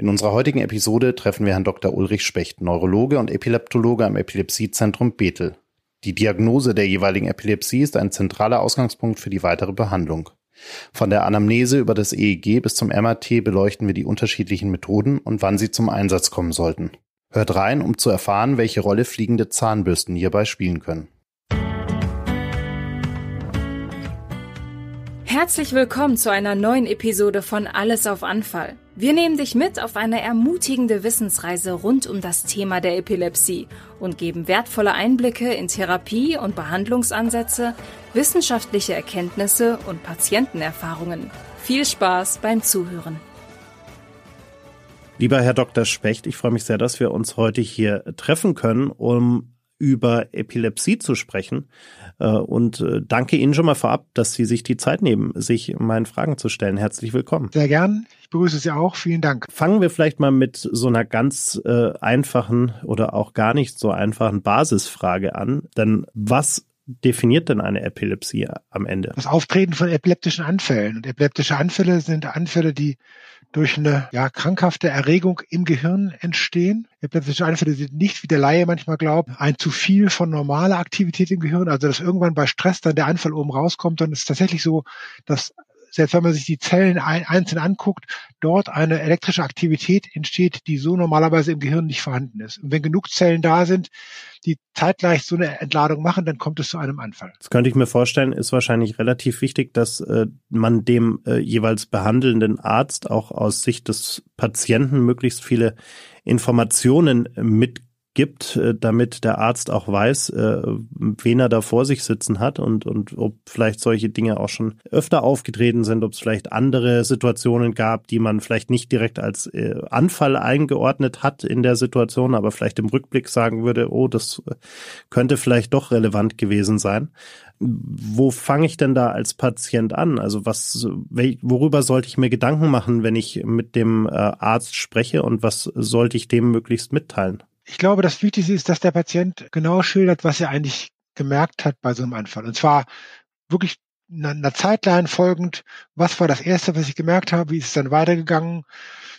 In unserer heutigen Episode treffen wir Herrn Dr. Ulrich Specht, Neurologe und Epileptologe am Epilepsiezentrum Bethel. Die Diagnose der jeweiligen Epilepsie ist ein zentraler Ausgangspunkt für die weitere Behandlung. Von der Anamnese über das EEG bis zum MRT beleuchten wir die unterschiedlichen Methoden und wann sie zum Einsatz kommen sollten. Hört rein, um zu erfahren, welche Rolle fliegende Zahnbürsten hierbei spielen können. Herzlich willkommen zu einer neuen Episode von Alles auf Anfall. Wir nehmen dich mit auf eine ermutigende Wissensreise rund um das Thema der Epilepsie und geben wertvolle Einblicke in Therapie- und Behandlungsansätze, wissenschaftliche Erkenntnisse und Patientenerfahrungen. Viel Spaß beim Zuhören. Lieber Herr Dr. Specht, ich freue mich sehr, dass wir uns heute hier treffen können, um über Epilepsie zu sprechen. Äh, und äh, danke Ihnen schon mal vorab, dass Sie sich die Zeit nehmen, sich meinen Fragen zu stellen. Herzlich willkommen. Sehr gern. Ich begrüße Sie auch. Vielen Dank. Fangen wir vielleicht mal mit so einer ganz äh, einfachen oder auch gar nicht so einfachen Basisfrage an. Denn was definiert denn eine Epilepsie am Ende? Das Auftreten von epileptischen Anfällen. Und epileptische Anfälle sind Anfälle, die durch eine ja, krankhafte Erregung im Gehirn entstehen. Epileptische Anfälle sind nicht, wie der Laie manchmal glaubt, ein zu viel von normaler Aktivität im Gehirn. Also dass irgendwann bei Stress dann der Anfall oben rauskommt, dann ist es tatsächlich so, dass selbst wenn man sich die Zellen ein, einzeln anguckt, dort eine elektrische Aktivität entsteht, die so normalerweise im Gehirn nicht vorhanden ist. Und wenn genug Zellen da sind, die zeitgleich so eine Entladung machen, dann kommt es zu einem Anfall. Das könnte ich mir vorstellen, ist wahrscheinlich relativ wichtig, dass äh, man dem äh, jeweils behandelnden Arzt auch aus Sicht des Patienten möglichst viele Informationen mitgibt gibt, äh, damit der Arzt auch weiß, äh, wen er da vor sich sitzen hat und, und ob vielleicht solche Dinge auch schon öfter aufgetreten sind, ob es vielleicht andere Situationen gab, die man vielleicht nicht direkt als äh, Anfall eingeordnet hat in der Situation, aber vielleicht im Rückblick sagen würde, oh, das könnte vielleicht doch relevant gewesen sein. Wo fange ich denn da als Patient an? Also was, worüber sollte ich mir Gedanken machen, wenn ich mit dem Arzt spreche und was sollte ich dem möglichst mitteilen? Ich glaube, das Wichtigste ist, dass der Patient genau schildert, was er eigentlich gemerkt hat bei so einem Anfall. Und zwar wirklich einer Zeitline folgend, was war das Erste, was ich gemerkt habe, wie ist es dann weitergegangen,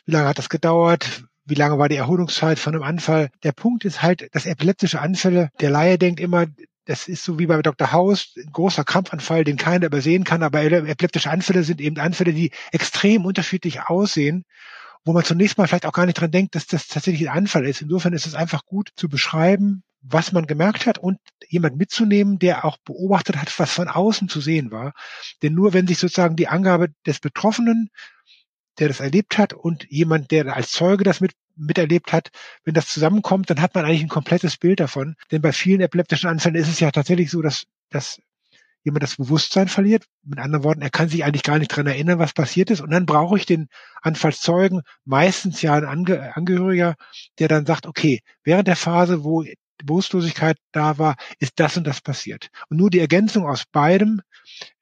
wie lange hat das gedauert, wie lange war die Erholungszeit von einem Anfall. Der Punkt ist halt, dass epileptische Anfälle, der Laie denkt immer, das ist so wie bei Dr. Haus, ein großer Krampfanfall, den keiner übersehen kann, aber epileptische Anfälle sind eben Anfälle, die extrem unterschiedlich aussehen wo man zunächst mal vielleicht auch gar nicht dran denkt, dass das tatsächlich ein Anfall ist. Insofern ist es einfach gut zu beschreiben, was man gemerkt hat und jemand mitzunehmen, der auch beobachtet hat, was von außen zu sehen war. Denn nur wenn sich sozusagen die Angabe des Betroffenen, der das erlebt hat, und jemand, der als Zeuge das mit, miterlebt hat, wenn das zusammenkommt, dann hat man eigentlich ein komplettes Bild davon. Denn bei vielen epileptischen Anfällen ist es ja tatsächlich so, dass, dass jemand das Bewusstsein verliert. Mit anderen Worten, er kann sich eigentlich gar nicht dran erinnern, was passiert ist. Und dann brauche ich den Anfallszeugen, meistens ja ein Ange Angehöriger, der dann sagt, okay, während der Phase, wo Bewusstlosigkeit da war, ist das und das passiert. Und nur die Ergänzung aus beidem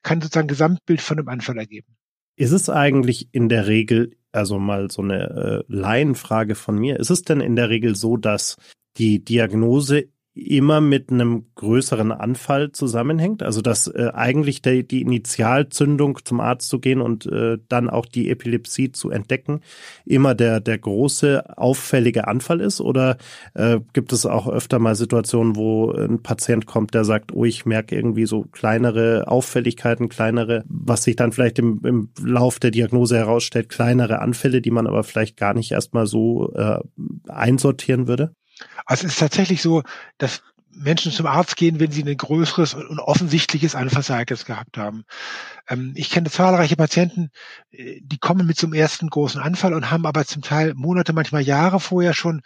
kann sozusagen Gesamtbild von einem Anfall ergeben. Ist es eigentlich in der Regel, also mal so eine äh, Laienfrage von mir, ist es denn in der Regel so, dass die Diagnose immer mit einem größeren Anfall zusammenhängt. Also dass äh, eigentlich der, die Initialzündung zum Arzt zu gehen und äh, dann auch die Epilepsie zu entdecken, immer der, der große auffällige Anfall ist? Oder äh, gibt es auch öfter mal Situationen, wo ein Patient kommt, der sagt, oh, ich merke irgendwie so kleinere Auffälligkeiten, kleinere, was sich dann vielleicht im, im Lauf der Diagnose herausstellt, kleinere Anfälle, die man aber vielleicht gar nicht erstmal so äh, einsortieren würde? Also es ist tatsächlich so, dass Menschen zum Arzt gehen, wenn sie ein größeres und offensichtliches Anfallsereignis gehabt haben. Ähm, ich kenne zahlreiche Patienten, äh, die kommen mit zum ersten großen Anfall und haben aber zum Teil Monate, manchmal Jahre vorher schon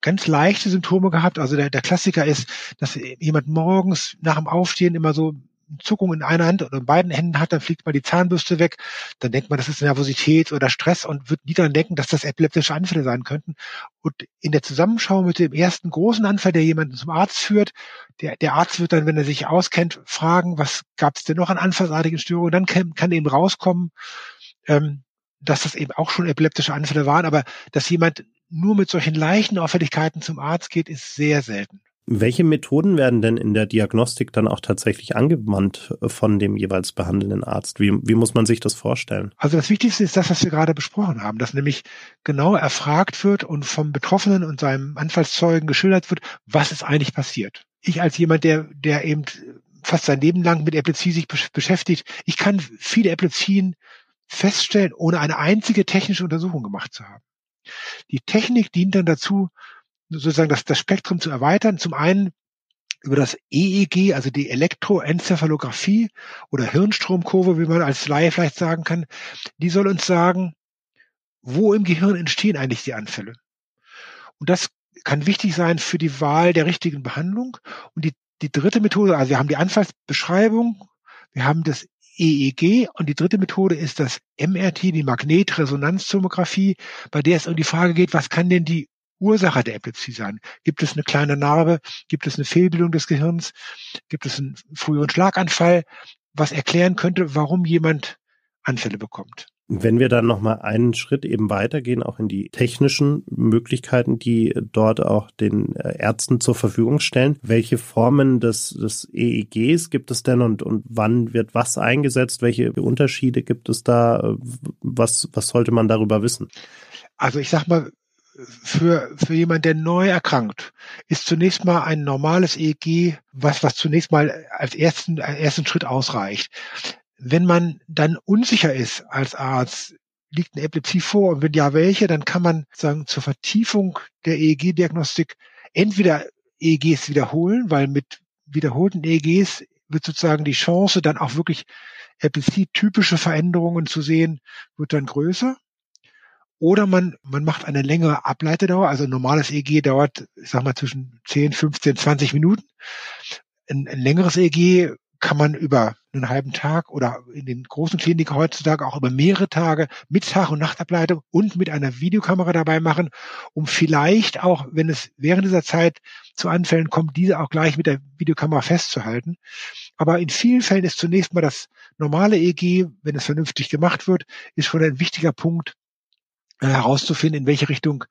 ganz leichte Symptome gehabt. Also der, der Klassiker ist, dass jemand morgens nach dem Aufstehen immer so Zuckung in einer Hand oder in beiden Händen hat, dann fliegt mal die Zahnbürste weg, dann denkt man, das ist Nervosität oder Stress und wird nie daran denken, dass das epileptische Anfälle sein könnten. Und in der Zusammenschau mit dem ersten großen Anfall, der jemanden zum Arzt führt, der, der Arzt wird dann, wenn er sich auskennt, fragen, was gab es denn noch an anfallsartigen Störungen, dann kann, kann eben rauskommen, ähm, dass das eben auch schon epileptische Anfälle waren, aber dass jemand nur mit solchen leichten Auffälligkeiten zum Arzt geht, ist sehr selten. Welche Methoden werden denn in der Diagnostik dann auch tatsächlich angewandt äh, von dem jeweils behandelnden Arzt? Wie, wie muss man sich das vorstellen? Also das Wichtigste ist das, was wir gerade besprochen haben, dass nämlich genau erfragt wird und vom Betroffenen und seinem Anfallszeugen geschildert wird, was ist eigentlich passiert. Ich als jemand, der, der eben fast sein Leben lang mit Epilepsie sich beschäftigt, ich kann viele Epilepsien feststellen, ohne eine einzige technische Untersuchung gemacht zu haben. Die Technik dient dann dazu, sozusagen das, das Spektrum zu erweitern. Zum einen über das EEG, also die Elektroenzephalographie oder Hirnstromkurve, wie man als Laie vielleicht sagen kann, die soll uns sagen, wo im Gehirn entstehen eigentlich die Anfälle. Und das kann wichtig sein für die Wahl der richtigen Behandlung. Und die, die dritte Methode, also wir haben die Anfallsbeschreibung, wir haben das EEG und die dritte Methode ist das MRT, die Magnetresonanztomographie, bei der es um die Frage geht, was kann denn die Ursache der Epilepsie sein? Gibt es eine kleine Narbe? Gibt es eine Fehlbildung des Gehirns? Gibt es einen früheren Schlaganfall? Was erklären könnte, warum jemand Anfälle bekommt? Wenn wir dann nochmal einen Schritt eben weitergehen, auch in die technischen Möglichkeiten, die dort auch den äh, Ärzten zur Verfügung stellen, welche Formen des, des EEGs gibt es denn und, und wann wird was eingesetzt? Welche Unterschiede gibt es da? Was, was sollte man darüber wissen? Also ich sag mal, für, für jemand, der neu erkrankt, ist zunächst mal ein normales EEG, was, was zunächst mal als ersten, als ersten Schritt ausreicht. Wenn man dann unsicher ist als Arzt, liegt eine Epilepsie vor und wenn ja welche, dann kann man sagen, zur Vertiefung der EEG-Diagnostik entweder EEGs wiederholen, weil mit wiederholten EEGs wird sozusagen die Chance, dann auch wirklich Epilepsie-typische Veränderungen zu sehen, wird dann größer. Oder man, man macht eine längere Ableitedauer, also ein normales EEG dauert, ich sag mal, zwischen 10, 15, 20 Minuten. Ein, ein längeres EEG kann man über einen halben Tag oder in den großen Kliniken heutzutage auch über mehrere Tage mit Tag- und Nachtableitung und mit einer Videokamera dabei machen, um vielleicht auch, wenn es während dieser Zeit zu Anfällen kommt, diese auch gleich mit der Videokamera festzuhalten. Aber in vielen Fällen ist zunächst mal das normale EEG, wenn es vernünftig gemacht wird, ist schon ein wichtiger Punkt, herauszufinden, in welche Richtung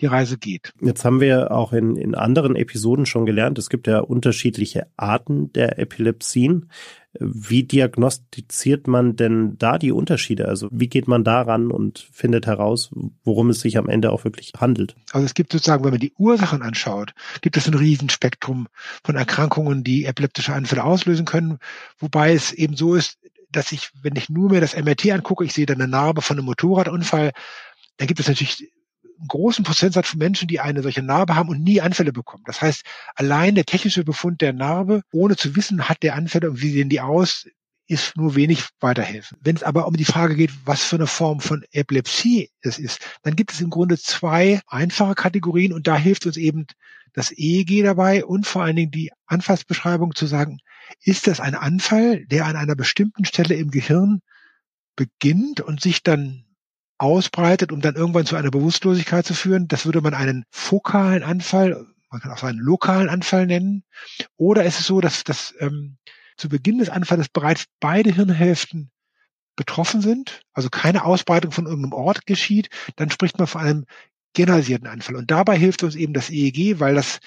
die Reise geht. Jetzt haben wir auch in, in anderen Episoden schon gelernt, es gibt ja unterschiedliche Arten der Epilepsien. Wie diagnostiziert man denn da die Unterschiede? Also wie geht man daran und findet heraus, worum es sich am Ende auch wirklich handelt? Also es gibt sozusagen, wenn man die Ursachen anschaut, gibt es ein Riesenspektrum von Erkrankungen, die epileptische Anfälle auslösen können, wobei es eben so ist, dass ich, wenn ich nur mir das MRT angucke, ich sehe dann eine Narbe von einem Motorradunfall, da gibt es natürlich einen großen Prozentsatz von Menschen, die eine solche Narbe haben und nie Anfälle bekommen. Das heißt, allein der technische Befund der Narbe, ohne zu wissen, hat der Anfälle und wie sehen die aus, ist nur wenig weiterhelfen. Wenn es aber um die Frage geht, was für eine Form von Epilepsie es ist, dann gibt es im Grunde zwei einfache Kategorien und da hilft uns eben das EEG dabei und vor allen Dingen die Anfallsbeschreibung zu sagen, ist das ein Anfall, der an einer bestimmten Stelle im Gehirn beginnt und sich dann ausbreitet, um dann irgendwann zu einer Bewusstlosigkeit zu führen. Das würde man einen fokalen Anfall, man kann auch einen lokalen Anfall nennen. Oder ist es so, dass, dass ähm, zu Beginn des Anfalls bereits beide Hirnhälften betroffen sind, also keine Ausbreitung von irgendeinem Ort geschieht, dann spricht man von einem generalisierten Anfall. Und dabei hilft uns eben das EEG, weil das,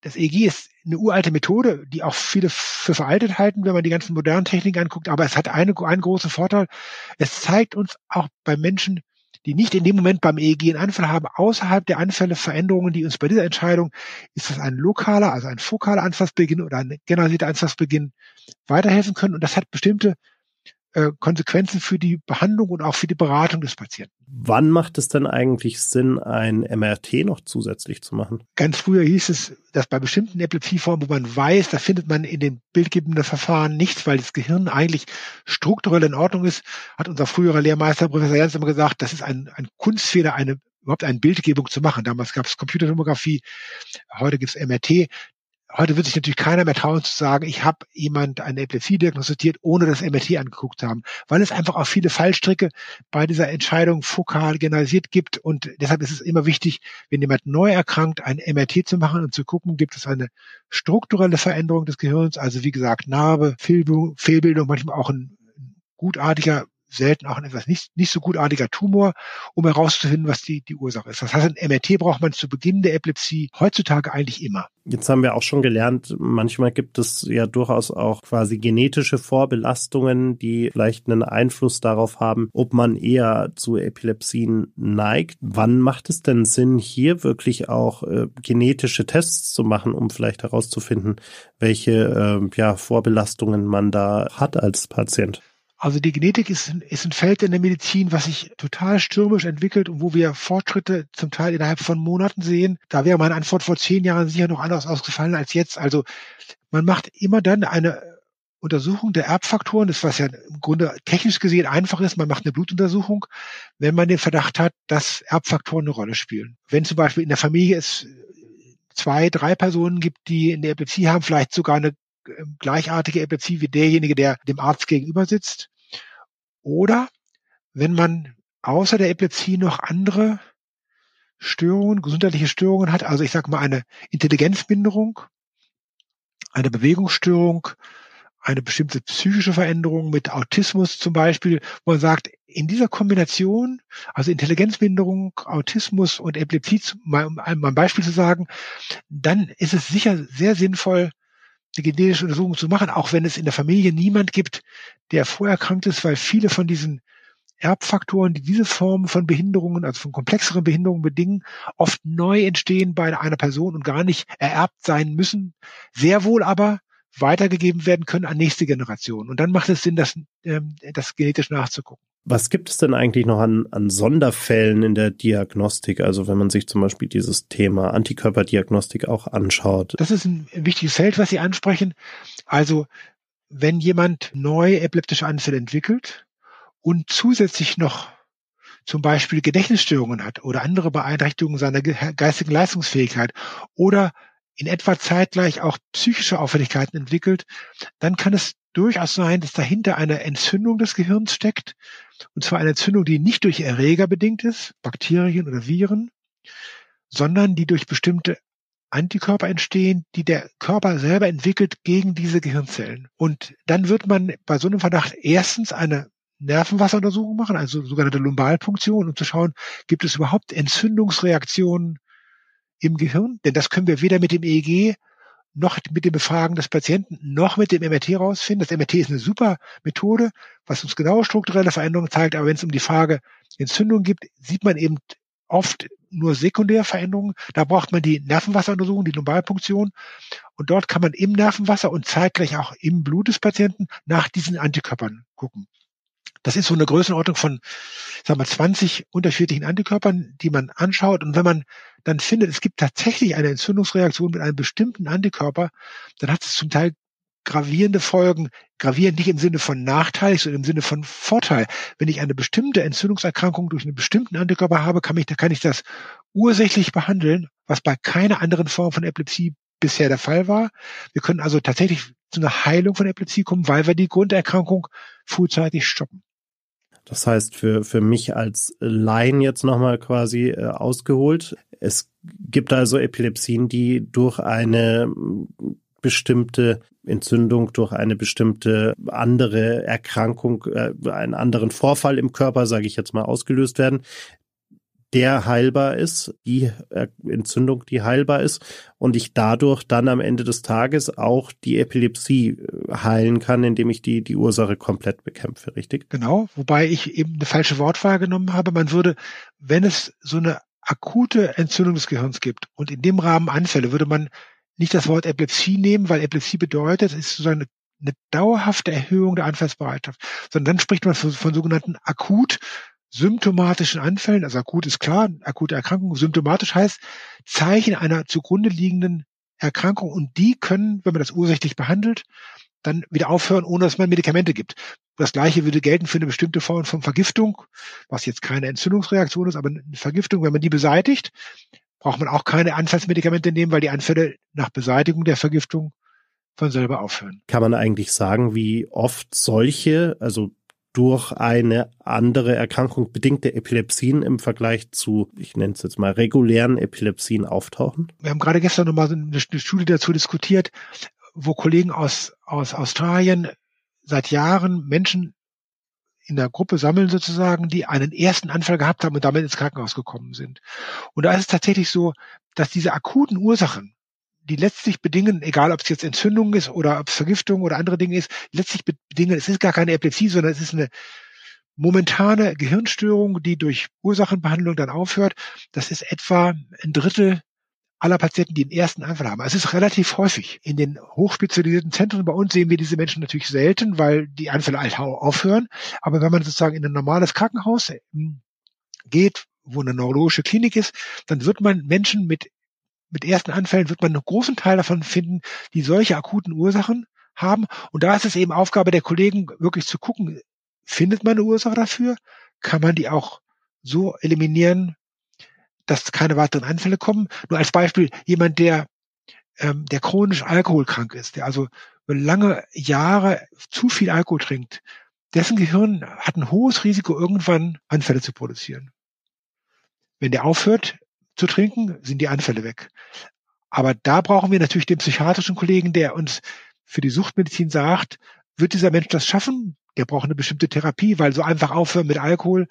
das EEG ist eine uralte Methode, die auch viele für veraltet halten, wenn man die ganzen modernen Techniken anguckt. Aber es hat eine, einen großen Vorteil. Es zeigt uns auch bei Menschen, die nicht in dem Moment beim EEG einen Anfall haben, außerhalb der Anfälle Veränderungen, die uns bei dieser Entscheidung, ist das ein lokaler, also ein fokaler Anfallsbeginn oder ein generalisierter Anfallsbeginn, weiterhelfen können. Und das hat bestimmte äh, Konsequenzen für die Behandlung und auch für die Beratung des Patienten. Wann macht es denn eigentlich Sinn, ein MRT noch zusätzlich zu machen? Ganz früher hieß es, dass bei bestimmten Epilepsieformen, wo man weiß, da findet man in den bildgebenden Verfahren nichts, weil das Gehirn eigentlich strukturell in Ordnung ist, hat unser früherer Lehrmeister Professor Jans immer gesagt, das ist ein, ein Kunstfehler, eine überhaupt eine Bildgebung zu machen. Damals gab es Computertomographie, heute gibt es MRT heute wird sich natürlich keiner mehr trauen zu sagen, ich habe jemand eine Epilepsie diagnostiziert, ohne das MRT angeguckt zu haben, weil es einfach auch viele Fallstricke bei dieser Entscheidung fokal generalisiert gibt. Und deshalb ist es immer wichtig, wenn jemand neu erkrankt, ein MRT zu machen und zu gucken, gibt es eine strukturelle Veränderung des Gehirns, also wie gesagt Narbe, Fehlbildung, manchmal auch ein gutartiger selten auch ein etwas nicht, nicht so gutartiger Tumor, um herauszufinden, was die, die Ursache ist. Das heißt, ein MRT braucht man zu Beginn der Epilepsie heutzutage eigentlich immer. Jetzt haben wir auch schon gelernt, manchmal gibt es ja durchaus auch quasi genetische Vorbelastungen, die vielleicht einen Einfluss darauf haben, ob man eher zu Epilepsien neigt. Wann macht es denn Sinn, hier wirklich auch äh, genetische Tests zu machen, um vielleicht herauszufinden, welche äh, ja, Vorbelastungen man da hat als Patient? Also die Genetik ist, ist ein Feld in der Medizin, was sich total stürmisch entwickelt und wo wir Fortschritte zum Teil innerhalb von Monaten sehen. Da wäre meine Antwort vor zehn Jahren sicher noch anders ausgefallen als jetzt. Also man macht immer dann eine Untersuchung der Erbfaktoren, das was ja im Grunde technisch gesehen einfach ist, man macht eine Blutuntersuchung, wenn man den Verdacht hat, dass Erbfaktoren eine Rolle spielen. Wenn zum Beispiel in der Familie es zwei, drei Personen gibt, die eine Epilepsie haben, vielleicht sogar eine ähm, gleichartige Epilepsie wie derjenige, der dem Arzt gegenüber sitzt, oder wenn man außer der Epilepsie noch andere Störungen, gesundheitliche Störungen hat, also ich sage mal eine Intelligenzminderung, eine Bewegungsstörung, eine bestimmte psychische Veränderung mit Autismus zum Beispiel, wo man sagt, in dieser Kombination, also Intelligenzminderung, Autismus und Epilepsie, um ein Beispiel zu sagen, dann ist es sicher sehr sinnvoll, eine genetische Untersuchung zu machen, auch wenn es in der Familie niemand gibt, der vorerkrankt ist, weil viele von diesen Erbfaktoren, die diese Form von Behinderungen, also von komplexeren Behinderungen bedingen, oft neu entstehen bei einer Person und gar nicht ererbt sein müssen, sehr wohl aber weitergegeben werden können an nächste Generationen. Und dann macht es Sinn, das, ähm, das genetisch nachzugucken. Was gibt es denn eigentlich noch an, an Sonderfällen in der Diagnostik? Also wenn man sich zum Beispiel dieses Thema Antikörperdiagnostik auch anschaut. Das ist ein wichtiges Feld, was Sie ansprechen. Also wenn jemand neu epileptische Anfälle entwickelt und zusätzlich noch zum Beispiel Gedächtnisstörungen hat oder andere Beeinträchtigungen seiner geistigen Leistungsfähigkeit oder in etwa zeitgleich auch psychische Auffälligkeiten entwickelt, dann kann es durchaus sein, dass dahinter eine Entzündung des Gehirns steckt. Und zwar eine Entzündung, die nicht durch Erreger bedingt ist, Bakterien oder Viren, sondern die durch bestimmte Antikörper entstehen, die der Körper selber entwickelt gegen diese Gehirnzellen. Und dann wird man bei so einem Verdacht erstens eine Nervenwasseruntersuchung machen, also sogenannte Lumbalpunktion, um zu schauen, gibt es überhaupt Entzündungsreaktionen im Gehirn? Denn das können wir weder mit dem EEG noch mit dem Befragen des Patienten, noch mit dem MRT rausfinden. Das MRT ist eine super Methode, was uns genaue strukturelle Veränderungen zeigt. Aber wenn es um die Frage Entzündung gibt, sieht man eben oft nur Sekundärveränderungen. Da braucht man die Nervenwasseruntersuchung, die Lumbalpunktion. Und dort kann man im Nervenwasser und zeitgleich auch im Blut des Patienten nach diesen Antikörpern gucken. Das ist so eine Größenordnung von, sagen wir, 20 unterschiedlichen Antikörpern, die man anschaut. Und wenn man dann findet, es gibt tatsächlich eine Entzündungsreaktion mit einem bestimmten Antikörper, dann hat es zum Teil gravierende Folgen, gravierend nicht im Sinne von Nachteil, sondern im Sinne von Vorteil. Wenn ich eine bestimmte Entzündungserkrankung durch einen bestimmten Antikörper habe, kann, ich, kann ich das ursächlich behandeln, was bei keiner anderen Form von Epilepsie bisher der Fall war. Wir können also tatsächlich zu einer Heilung von Epilepsie kommen, weil wir die Grunderkrankung frühzeitig stoppen. Das heißt, für, für mich als Laien jetzt nochmal quasi äh, ausgeholt, es gibt also Epilepsien, die durch eine bestimmte Entzündung, durch eine bestimmte andere Erkrankung, äh, einen anderen Vorfall im Körper, sage ich jetzt mal, ausgelöst werden der heilbar ist, die Entzündung, die heilbar ist und ich dadurch dann am Ende des Tages auch die Epilepsie äh, heilen kann, indem ich die, die Ursache komplett bekämpfe, richtig? Genau, wobei ich eben eine falsche Wortwahl genommen habe. Man würde, wenn es so eine akute Entzündung des Gehirns gibt. Und in dem Rahmen Anfälle, würde man nicht das Wort Epilepsie nehmen, weil Epilepsie bedeutet, es ist sozusagen eine, eine dauerhafte Erhöhung der Anfallsbereitschaft, sondern dann spricht man von, von sogenannten akut symptomatischen Anfällen, also akut ist klar, akute Erkrankung, symptomatisch heißt Zeichen einer zugrunde liegenden Erkrankung. Und die können, wenn man das ursächlich behandelt, dann wieder aufhören, ohne dass man Medikamente gibt. Das gleiche würde gelten für eine bestimmte Form von Vergiftung, was jetzt keine Entzündungsreaktion ist, aber eine Vergiftung, wenn man die beseitigt, braucht man auch keine Anfallsmedikamente nehmen, weil die Anfälle nach Beseitigung der Vergiftung von selber aufhören. Kann man eigentlich sagen, wie oft solche, also durch eine andere Erkrankung bedingte Epilepsien im Vergleich zu, ich nenne es jetzt mal, regulären Epilepsien auftauchen? Wir haben gerade gestern nochmal eine Studie dazu diskutiert, wo Kollegen aus, aus Australien seit Jahren Menschen in der Gruppe sammeln sozusagen, die einen ersten Anfall gehabt haben und damit ins Krankenhaus gekommen sind. Und da ist es tatsächlich so, dass diese akuten Ursachen, die letztlich bedingen, egal ob es jetzt Entzündung ist oder ob es Vergiftung oder andere Dinge ist, letztlich bedingen, es ist gar keine Epilepsie, sondern es ist eine momentane Gehirnstörung, die durch Ursachenbehandlung dann aufhört. Das ist etwa ein Drittel aller Patienten, die den ersten Anfall haben. Also es ist relativ häufig. In den hochspezialisierten Zentren bei uns sehen wir diese Menschen natürlich selten, weil die Anfälle halt aufhören. Aber wenn man sozusagen in ein normales Krankenhaus ähm, geht, wo eine neurologische Klinik ist, dann wird man Menschen mit, mit ersten Anfällen, wird man einen großen Teil davon finden, die solche akuten Ursachen haben. Und da ist es eben Aufgabe der Kollegen, wirklich zu gucken, findet man eine Ursache dafür? Kann man die auch so eliminieren, dass keine weiteren Anfälle kommen. Nur als Beispiel jemand, der, ähm, der chronisch alkoholkrank ist, der also lange Jahre zu viel Alkohol trinkt, dessen Gehirn hat ein hohes Risiko, irgendwann Anfälle zu produzieren. Wenn der aufhört zu trinken, sind die Anfälle weg. Aber da brauchen wir natürlich den psychiatrischen Kollegen, der uns für die Suchtmedizin sagt, wird dieser Mensch das schaffen? Der braucht eine bestimmte Therapie, weil so einfach aufhören mit Alkohol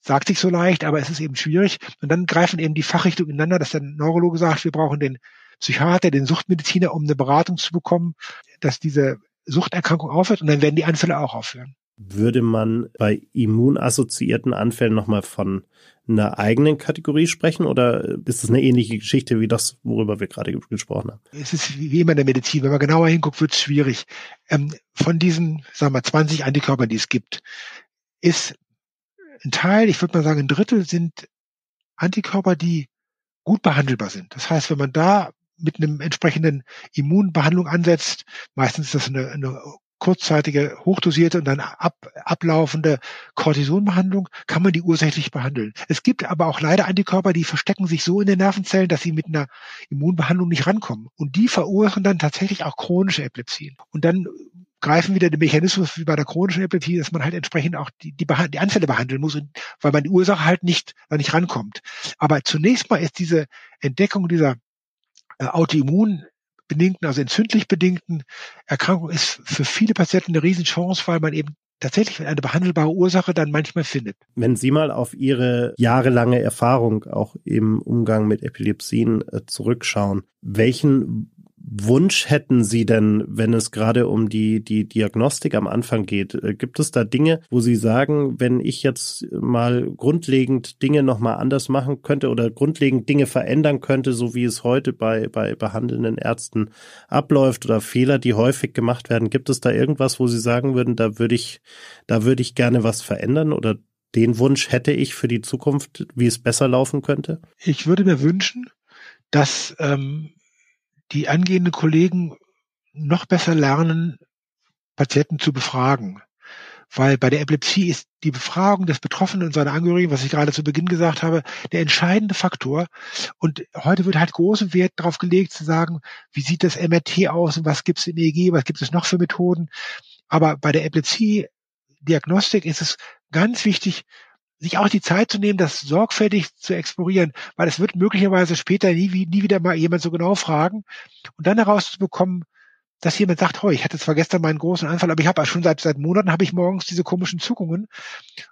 sagt sich so leicht, aber es ist eben schwierig. Und dann greifen eben die Fachrichtungen ineinander, dass der Neurologe sagt, wir brauchen den Psychiater, den Suchtmediziner, um eine Beratung zu bekommen, dass diese Suchterkrankung aufhört und dann werden die Anfälle auch aufhören. Würde man bei immunassoziierten Anfällen nochmal von einer eigenen Kategorie sprechen oder ist es eine ähnliche Geschichte wie das, worüber wir gerade gesprochen haben? Es ist wie immer in der Medizin. Wenn man genauer hinguckt, wird es schwierig. Ähm, von diesen, sagen wir, 20 Antikörpern, die es gibt, ist ein Teil, ich würde mal sagen, ein Drittel sind Antikörper, die gut behandelbar sind. Das heißt, wenn man da mit einem entsprechenden Immunbehandlung ansetzt, meistens ist das eine, eine kurzzeitige, hochdosierte und dann ab, ablaufende Cortisonbehandlung, kann man die ursächlich behandeln. Es gibt aber auch leider Antikörper, die verstecken sich so in den Nervenzellen, dass sie mit einer Immunbehandlung nicht rankommen. Und die verursachen dann tatsächlich auch chronische Epilepsien. Und dann greifen wieder den Mechanismus wie bei der chronischen Epilepsie, dass man halt entsprechend auch die, die, die Anfälle behandeln muss, weil man die Ursache halt nicht, nicht rankommt. Aber zunächst mal ist diese Entdeckung dieser äh, Autoimmun bedingten, also entzündlich bedingten Erkrankung ist für viele Patienten eine Riesenchance, weil man eben tatsächlich eine behandelbare Ursache dann manchmal findet. Wenn Sie mal auf Ihre jahrelange Erfahrung auch im Umgang mit Epilepsien äh, zurückschauen, welchen Wunsch hätten Sie denn, wenn es gerade um die, die Diagnostik am Anfang geht? Äh, gibt es da Dinge, wo Sie sagen, wenn ich jetzt mal grundlegend Dinge nochmal anders machen könnte oder grundlegend Dinge verändern könnte, so wie es heute bei, bei behandelnden Ärzten abläuft oder Fehler, die häufig gemacht werden, gibt es da irgendwas, wo Sie sagen würden, da würde ich, da würde ich gerne was verändern oder den Wunsch hätte ich für die Zukunft, wie es besser laufen könnte? Ich würde mir wünschen, dass ähm, die angehenden Kollegen noch besser lernen, Patienten zu befragen. Weil bei der Epilepsie ist die Befragung des Betroffenen und seiner Angehörigen, was ich gerade zu Beginn gesagt habe, der entscheidende Faktor. Und heute wird halt großen Wert darauf gelegt, zu sagen, wie sieht das MRT aus und was gibt es im EEG, was gibt es noch für Methoden. Aber bei der Epilepsie-Diagnostik ist es ganz wichtig, sich auch die Zeit zu nehmen, das sorgfältig zu explorieren, weil es wird möglicherweise später nie, nie wieder mal jemand so genau fragen und dann herauszubekommen, dass jemand sagt, oh, ich hatte zwar gestern meinen großen Anfall, aber ich habe schon seit seit Monaten habe ich morgens diese komischen Zuckungen,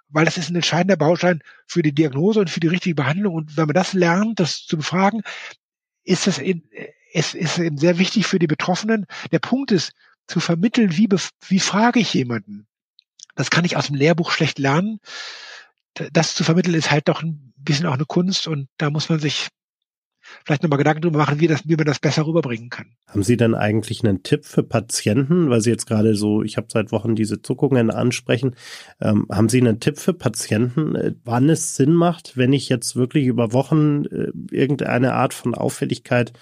weil das ist ein entscheidender Baustein für die Diagnose und für die richtige Behandlung. Und wenn man das lernt, das zu befragen, ist das es ist eben sehr wichtig für die Betroffenen. Der Punkt ist, zu vermitteln, wie, wie frage ich jemanden. Das kann ich aus dem Lehrbuch schlecht lernen das zu vermitteln ist halt doch ein bisschen auch eine Kunst und da muss man sich vielleicht nochmal Gedanken drüber machen, wie, das, wie man das besser rüberbringen kann. Haben Sie denn eigentlich einen Tipp für Patienten, weil Sie jetzt gerade so, ich habe seit Wochen diese Zuckungen ansprechen, ähm, haben Sie einen Tipp für Patienten, äh, wann es Sinn macht, wenn ich jetzt wirklich über Wochen äh, irgendeine Art von Auffälligkeit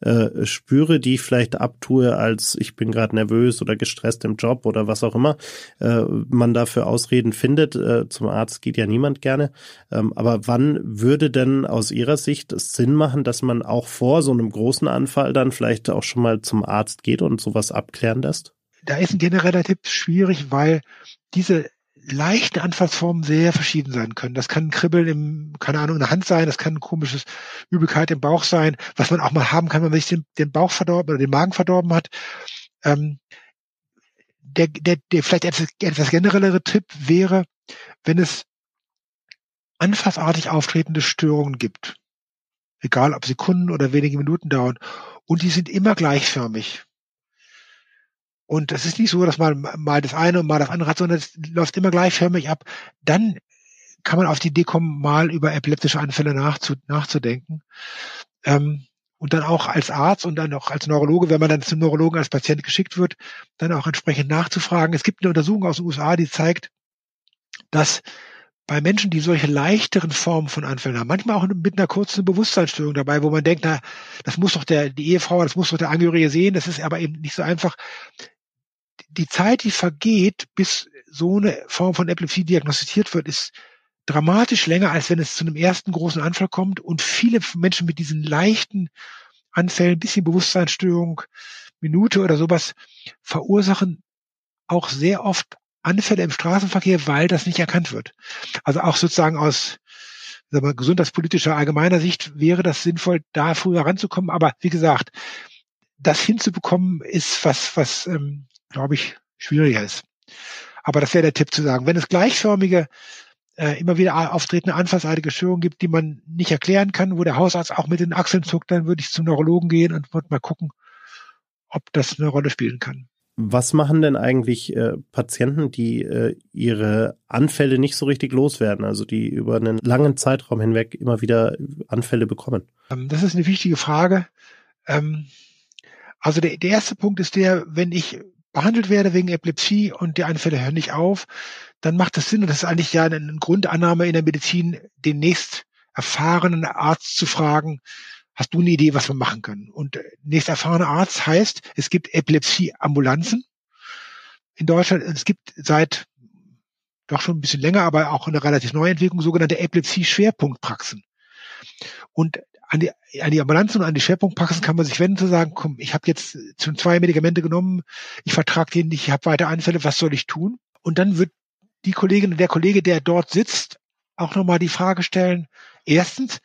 äh, spüre, die ich vielleicht abtue, als ich bin gerade nervös oder gestresst im Job oder was auch immer äh, man dafür Ausreden findet. Äh, zum Arzt geht ja niemand gerne. Ähm, aber wann würde denn aus Ihrer Sicht es Sinn machen, dass man auch vor so einem großen Anfall dann vielleicht auch schon mal zum Arzt geht und sowas abklären lässt? Da ist ein genereller Tipp schwierig, weil diese leichte Anfallsformen sehr verschieden sein können. Das kann ein Kribbeln im, keine Ahnung, in der Hand sein, das kann ein komisches Übelkeit im Bauch sein, was man auch mal haben kann, wenn man sich den, den Bauch verdorben oder den Magen verdorben hat. Ähm, der, der, der vielleicht etwas, etwas generellere Tipp wäre, wenn es anfassartig auftretende Störungen gibt, egal ob Sekunden oder wenige Minuten dauern, und die sind immer gleichförmig. Und es ist nicht so, dass man mal das eine und mal das andere hat, sondern es läuft immer gleichförmig ab. Dann kann man auf die Idee kommen, mal über epileptische Anfälle nachzu, nachzudenken. Ähm, und dann auch als Arzt und dann auch als Neurologe, wenn man dann zum Neurologen als Patient geschickt wird, dann auch entsprechend nachzufragen. Es gibt eine Untersuchung aus den USA, die zeigt, dass bei Menschen, die solche leichteren Formen von Anfällen haben, manchmal auch mit einer kurzen Bewusstseinsstörung dabei, wo man denkt, na, das muss doch der, die Ehefrau, das muss doch der Angehörige sehen, das ist aber eben nicht so einfach. Die Zeit, die vergeht, bis so eine Form von Epilepsie diagnostiziert wird, ist dramatisch länger, als wenn es zu einem ersten großen Anfall kommt und viele Menschen mit diesen leichten Anfällen, bisschen Bewusstseinsstörung, Minute oder sowas, verursachen auch sehr oft Anfälle im Straßenverkehr, weil das nicht erkannt wird. Also auch sozusagen aus sagen wir, gesundheitspolitischer allgemeiner Sicht wäre das sinnvoll, da früher ranzukommen. Aber wie gesagt, das hinzubekommen ist was, was ähm, glaube ich, schwieriger ist. Aber das wäre der Tipp zu sagen. Wenn es gleichförmige, äh, immer wieder auftretende anfallsartige Störungen gibt, die man nicht erklären kann, wo der Hausarzt auch mit den Achseln zuckt, dann würde ich zum Neurologen gehen und würde mal gucken, ob das eine Rolle spielen kann. Was machen denn eigentlich äh, Patienten, die äh, ihre Anfälle nicht so richtig loswerden, also die über einen langen Zeitraum hinweg immer wieder Anfälle bekommen? Ähm, das ist eine wichtige Frage. Ähm, also der, der erste Punkt ist der, wenn ich behandelt werde wegen Epilepsie und die Anfälle hören nicht auf, dann macht das Sinn, und das ist eigentlich ja eine Grundannahme in der Medizin, den nächst erfahrenen Arzt zu fragen, hast du eine Idee, was wir machen können? Und äh, nächst erfahrener Arzt heißt, es gibt Epilepsie-Ambulanzen in Deutschland. Es gibt seit doch schon ein bisschen länger, aber auch eine relativ neue Entwicklung, sogenannte Epilepsie-Schwerpunktpraxen. Und an die, an die Ambulanzen und an die Schwerpunktpraxen kann man sich wenden zu sagen, komm, ich habe jetzt schon zwei Medikamente genommen, ich vertrage den nicht, ich habe weiter Anfälle, was soll ich tun? Und dann wird die Kollegin und der Kollege, der dort sitzt, auch nochmal die Frage stellen, erstens,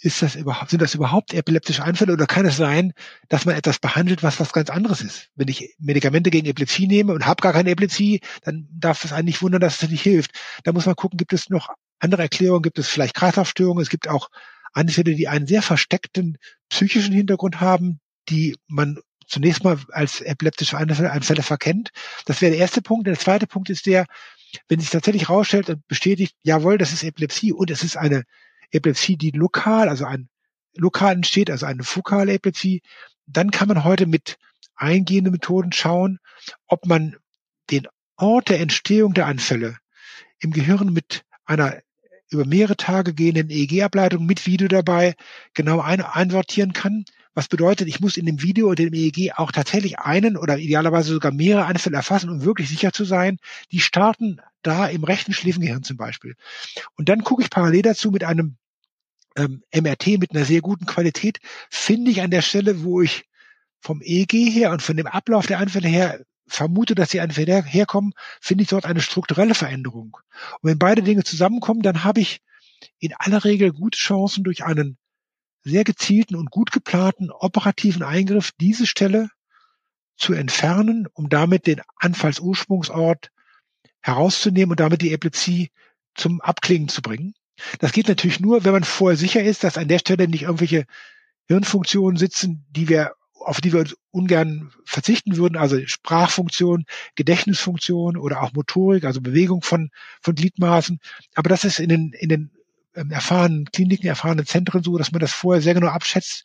ist das überhaupt, sind das überhaupt epileptische Anfälle oder kann es sein, dass man etwas behandelt, was was ganz anderes ist? Wenn ich Medikamente gegen Epilepsie nehme und habe gar keine Epilepsie, dann darf es einen nicht wundern, dass es nicht hilft. Da muss man gucken, gibt es noch andere Erklärungen, gibt es vielleicht Kreislaufstörungen, es gibt auch Anfälle, die einen sehr versteckten psychischen Hintergrund haben, die man zunächst mal als epileptische Anfälle verkennt. Das wäre der erste Punkt. Der zweite Punkt ist der, wenn sich tatsächlich herausstellt und bestätigt, jawohl, das ist Epilepsie und es ist eine Epilepsie, die lokal, also ein lokal entsteht, also eine fokale Epilepsie, dann kann man heute mit eingehenden Methoden schauen, ob man den Ort der Entstehung der Anfälle im Gehirn mit einer über mehrere Tage gehenden EEG-Ableitung mit Video dabei genau ein einsortieren kann. Was bedeutet, ich muss in dem Video und dem EEG auch tatsächlich einen oder idealerweise sogar mehrere Anfälle erfassen, um wirklich sicher zu sein. Die starten da im rechten Schläfengehirn zum Beispiel. Und dann gucke ich parallel dazu mit einem ähm, MRT mit einer sehr guten Qualität, finde ich an der Stelle, wo ich vom EEG her und von dem Ablauf der Anfälle her vermute, dass die Anfälle herkommen, finde ich dort eine strukturelle Veränderung. Und wenn beide Dinge zusammenkommen, dann habe ich in aller Regel gute Chancen durch einen sehr gezielten und gut geplanten operativen Eingriff diese Stelle zu entfernen, um damit den Anfallsursprungsort herauszunehmen und damit die Epilepsie zum Abklingen zu bringen. Das geht natürlich nur, wenn man vorher sicher ist, dass an der Stelle nicht irgendwelche Hirnfunktionen sitzen, die wir auf die wir ungern verzichten würden, also Sprachfunktion, Gedächtnisfunktion oder auch Motorik, also Bewegung von, von Gliedmaßen. Aber das ist in den, in den ähm, erfahrenen Kliniken, erfahrenen Zentren so, dass man das vorher sehr genau abschätzt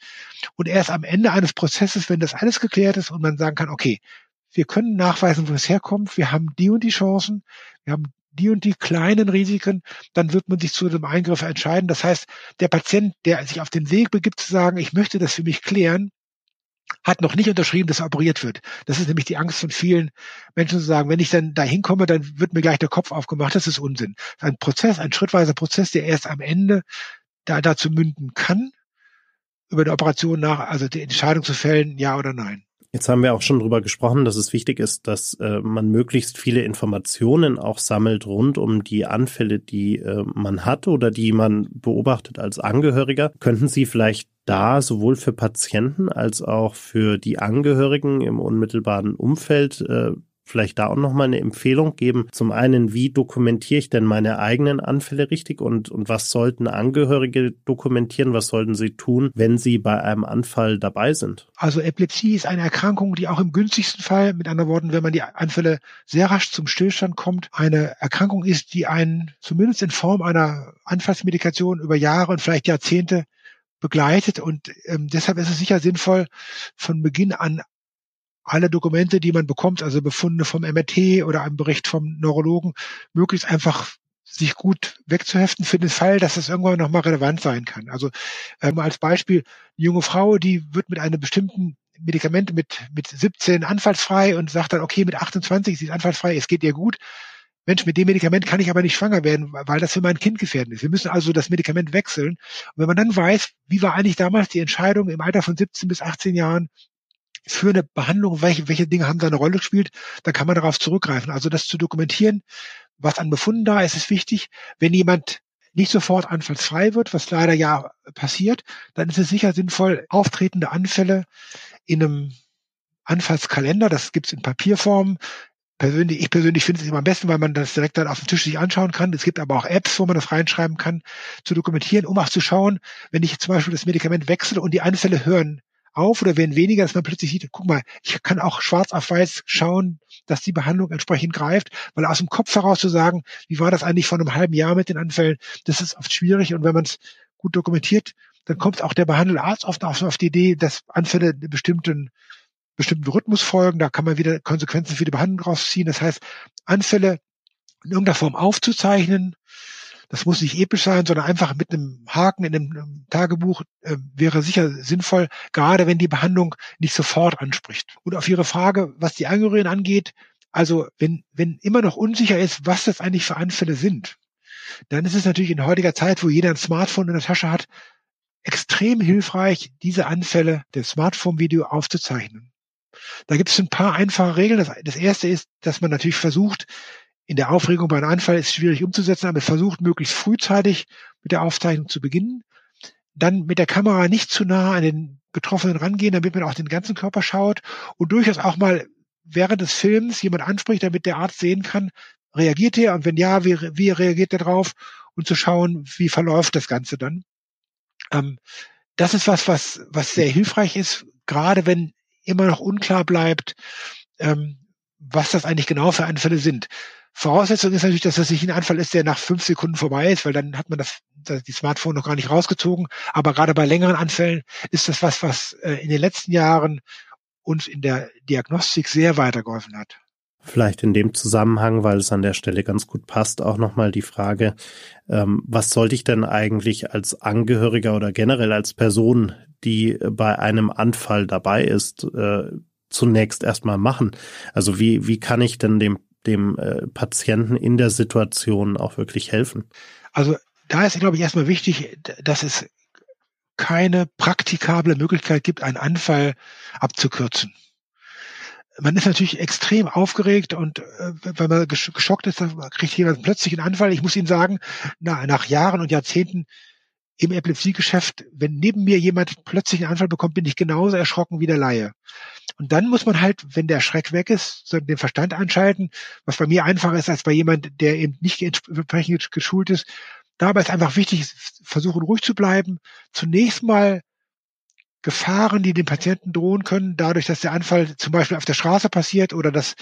und erst am Ende eines Prozesses, wenn das alles geklärt ist und man sagen kann, okay, wir können nachweisen, wo es herkommt, wir haben die und die Chancen, wir haben die und die kleinen Risiken, dann wird man sich zu einem Eingriff entscheiden. Das heißt, der Patient, der sich auf den Weg begibt zu sagen, ich möchte das für mich klären, hat noch nicht unterschrieben, dass er operiert wird. Das ist nämlich die Angst von vielen Menschen zu sagen, wenn ich dann da hinkomme, dann wird mir gleich der Kopf aufgemacht. Das ist Unsinn. Ein Prozess, ein schrittweiser Prozess, der erst am Ende da dazu münden kann, über eine Operation nach, also die Entscheidung zu fällen, ja oder nein. Jetzt haben wir auch schon drüber gesprochen, dass es wichtig ist, dass äh, man möglichst viele Informationen auch sammelt rund um die Anfälle, die äh, man hat oder die man beobachtet als Angehöriger. Könnten Sie vielleicht da sowohl für Patienten als auch für die Angehörigen im unmittelbaren Umfeld äh, vielleicht da auch nochmal eine Empfehlung geben. Zum einen, wie dokumentiere ich denn meine eigenen Anfälle richtig und, und was sollten Angehörige dokumentieren? Was sollten sie tun, wenn sie bei einem Anfall dabei sind? Also Epilepsie ist eine Erkrankung, die auch im günstigsten Fall, mit anderen Worten, wenn man die Anfälle sehr rasch zum Stillstand kommt, eine Erkrankung ist, die einen zumindest in Form einer Anfallsmedikation über Jahre und vielleicht Jahrzehnte begleitet und ähm, deshalb ist es sicher sinnvoll, von Beginn an alle Dokumente, die man bekommt, also Befunde vom MRT oder einem Bericht vom Neurologen, möglichst einfach sich gut wegzuheften für den Fall, dass es irgendwann nochmal relevant sein kann. Also ähm, als Beispiel, eine junge Frau, die wird mit einem bestimmten Medikament mit, mit 17 anfallsfrei und sagt dann, okay, mit 28 ist sie anfallsfrei, es geht ihr gut. Mensch, mit dem Medikament kann ich aber nicht schwanger werden, weil das für mein Kind gefährdend ist. Wir müssen also das Medikament wechseln. Und wenn man dann weiß, wie war eigentlich damals die Entscheidung im Alter von 17 bis 18 Jahren, für eine Behandlung, welche, welche Dinge haben da eine Rolle gespielt, dann kann man darauf zurückgreifen. Also das zu dokumentieren, was an Befunden da ist, ist wichtig. Wenn jemand nicht sofort anfallsfrei wird, was leider ja passiert, dann ist es sicher sinnvoll, auftretende Anfälle in einem Anfallskalender, das gibt's in Papierform. Persönlich, ich persönlich finde es immer am besten, weil man das direkt dann auf dem Tisch sich anschauen kann. Es gibt aber auch Apps, wo man das reinschreiben kann, zu dokumentieren, um auch zu schauen, wenn ich zum Beispiel das Medikament wechsle und die Anfälle hören auf oder werden weniger, dass man plötzlich sieht, guck mal, ich kann auch schwarz auf weiß schauen, dass die Behandlung entsprechend greift, weil aus dem Kopf heraus zu sagen, wie war das eigentlich vor einem halben Jahr mit den Anfällen, das ist oft schwierig und wenn man es gut dokumentiert, dann kommt auch der behandelnde Arzt oft auf, auf die Idee, dass Anfälle bestimmten bestimmten Rhythmus folgen, da kann man wieder Konsequenzen für die Behandlung rausziehen. Das heißt, Anfälle in irgendeiner Form aufzuzeichnen, das muss nicht episch sein, sondern einfach mit einem Haken in einem Tagebuch äh, wäre sicher sinnvoll, gerade wenn die Behandlung nicht sofort anspricht. Und auf Ihre Frage, was die Angehörigen angeht, also wenn, wenn immer noch unsicher ist, was das eigentlich für Anfälle sind, dann ist es natürlich in heutiger Zeit, wo jeder ein Smartphone in der Tasche hat, extrem hilfreich, diese Anfälle der Smartphone-Video aufzuzeichnen. Da gibt es ein paar einfache Regeln. Das, das erste ist, dass man natürlich versucht, in der Aufregung bei einem Anfall ist schwierig umzusetzen, aber versucht möglichst frühzeitig mit der Aufzeichnung zu beginnen. Dann mit der Kamera nicht zu nah an den Betroffenen rangehen, damit man auch den ganzen Körper schaut und durchaus auch mal während des Films jemand anspricht, damit der Arzt sehen kann, reagiert er und wenn ja, wie, wie reagiert er drauf und zu schauen, wie verläuft das Ganze dann. Ähm, das ist was, was, was sehr hilfreich ist, gerade wenn immer noch unklar bleibt, ähm, was das eigentlich genau für Anfälle sind. Voraussetzung ist natürlich, dass das nicht ein Anfall ist, der nach fünf Sekunden vorbei ist, weil dann hat man das, das die Smartphone noch gar nicht rausgezogen. Aber gerade bei längeren Anfällen ist das was, was äh, in den letzten Jahren uns in der Diagnostik sehr weitergeholfen hat. Vielleicht in dem Zusammenhang, weil es an der Stelle ganz gut passt, auch nochmal die Frage, ähm, was sollte ich denn eigentlich als Angehöriger oder generell als Person, die bei einem Anfall dabei ist, äh, zunächst erstmal machen? Also wie, wie kann ich denn dem dem äh, Patienten in der Situation auch wirklich helfen? Also da ist, glaube ich, erstmal wichtig, dass es keine praktikable Möglichkeit gibt, einen Anfall abzukürzen. Man ist natürlich extrem aufgeregt und äh, wenn man geschockt ist, dann kriegt jemand plötzlich einen Anfall. Ich muss Ihnen sagen, na, nach Jahren und Jahrzehnten im Epilepsiegeschäft, wenn neben mir jemand plötzlich einen Anfall bekommt, bin ich genauso erschrocken wie der Laie. Und dann muss man halt, wenn der Schreck weg ist, so den Verstand einschalten, was bei mir einfacher ist als bei jemand, der eben nicht entsprechend geschult ist. Dabei ist einfach wichtig, versuchen ruhig zu bleiben. Zunächst mal Gefahren, die dem Patienten drohen können, dadurch, dass der Anfall zum Beispiel auf der Straße passiert oder dass,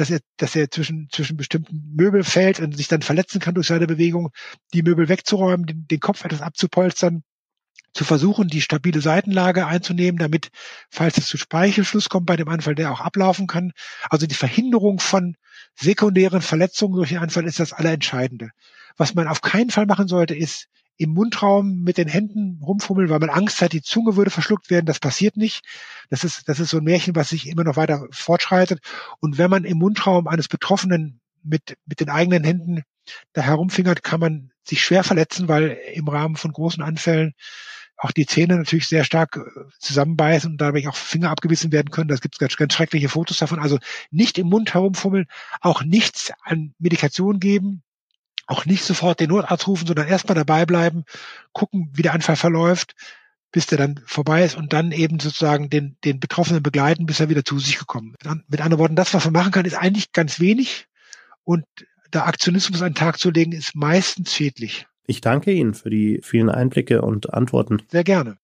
dass er, dass er zwischen, zwischen bestimmten Möbeln fällt und sich dann verletzen kann durch seine Bewegung, die Möbel wegzuräumen, den, den Kopf etwas abzupolstern zu versuchen, die stabile Seitenlage einzunehmen, damit, falls es zu Speichelschluss kommt bei dem Anfall, der auch ablaufen kann. Also die Verhinderung von sekundären Verletzungen durch den Anfall ist das Allerentscheidende. Was man auf keinen Fall machen sollte, ist im Mundraum mit den Händen rumfummeln, weil man Angst hat, die Zunge würde verschluckt werden. Das passiert nicht. Das ist, das ist so ein Märchen, was sich immer noch weiter fortschreitet. Und wenn man im Mundraum eines Betroffenen mit, mit den eigenen Händen da herumfingert, kann man sich schwer verletzen, weil im Rahmen von großen Anfällen auch die Zähne natürlich sehr stark äh, zusammenbeißen und dadurch auch Finger abgebissen werden können. Das gibt es ganz, ganz schreckliche Fotos davon. Also nicht im Mund herumfummeln, auch nichts an Medikation geben, auch nicht sofort den Notarzt rufen, sondern erstmal dabei bleiben, gucken, wie der Anfall verläuft, bis der dann vorbei ist und dann eben sozusagen den, den Betroffenen begleiten, bis er wieder zu sich gekommen ist. Mit anderen Worten, das, was man machen kann, ist eigentlich ganz wenig und der Aktionismus an den Tag zu legen, ist meistens schädlich. Ich danke Ihnen für die vielen Einblicke und Antworten. Sehr gerne.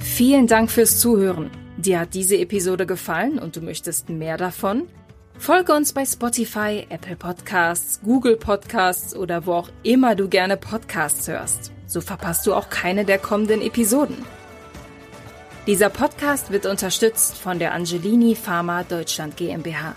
Vielen Dank fürs Zuhören. Dir hat diese Episode gefallen und du möchtest mehr davon? Folge uns bei Spotify, Apple Podcasts, Google Podcasts oder wo auch immer du gerne Podcasts hörst. So verpasst du auch keine der kommenden Episoden. Dieser Podcast wird unterstützt von der Angelini Pharma Deutschland GmbH.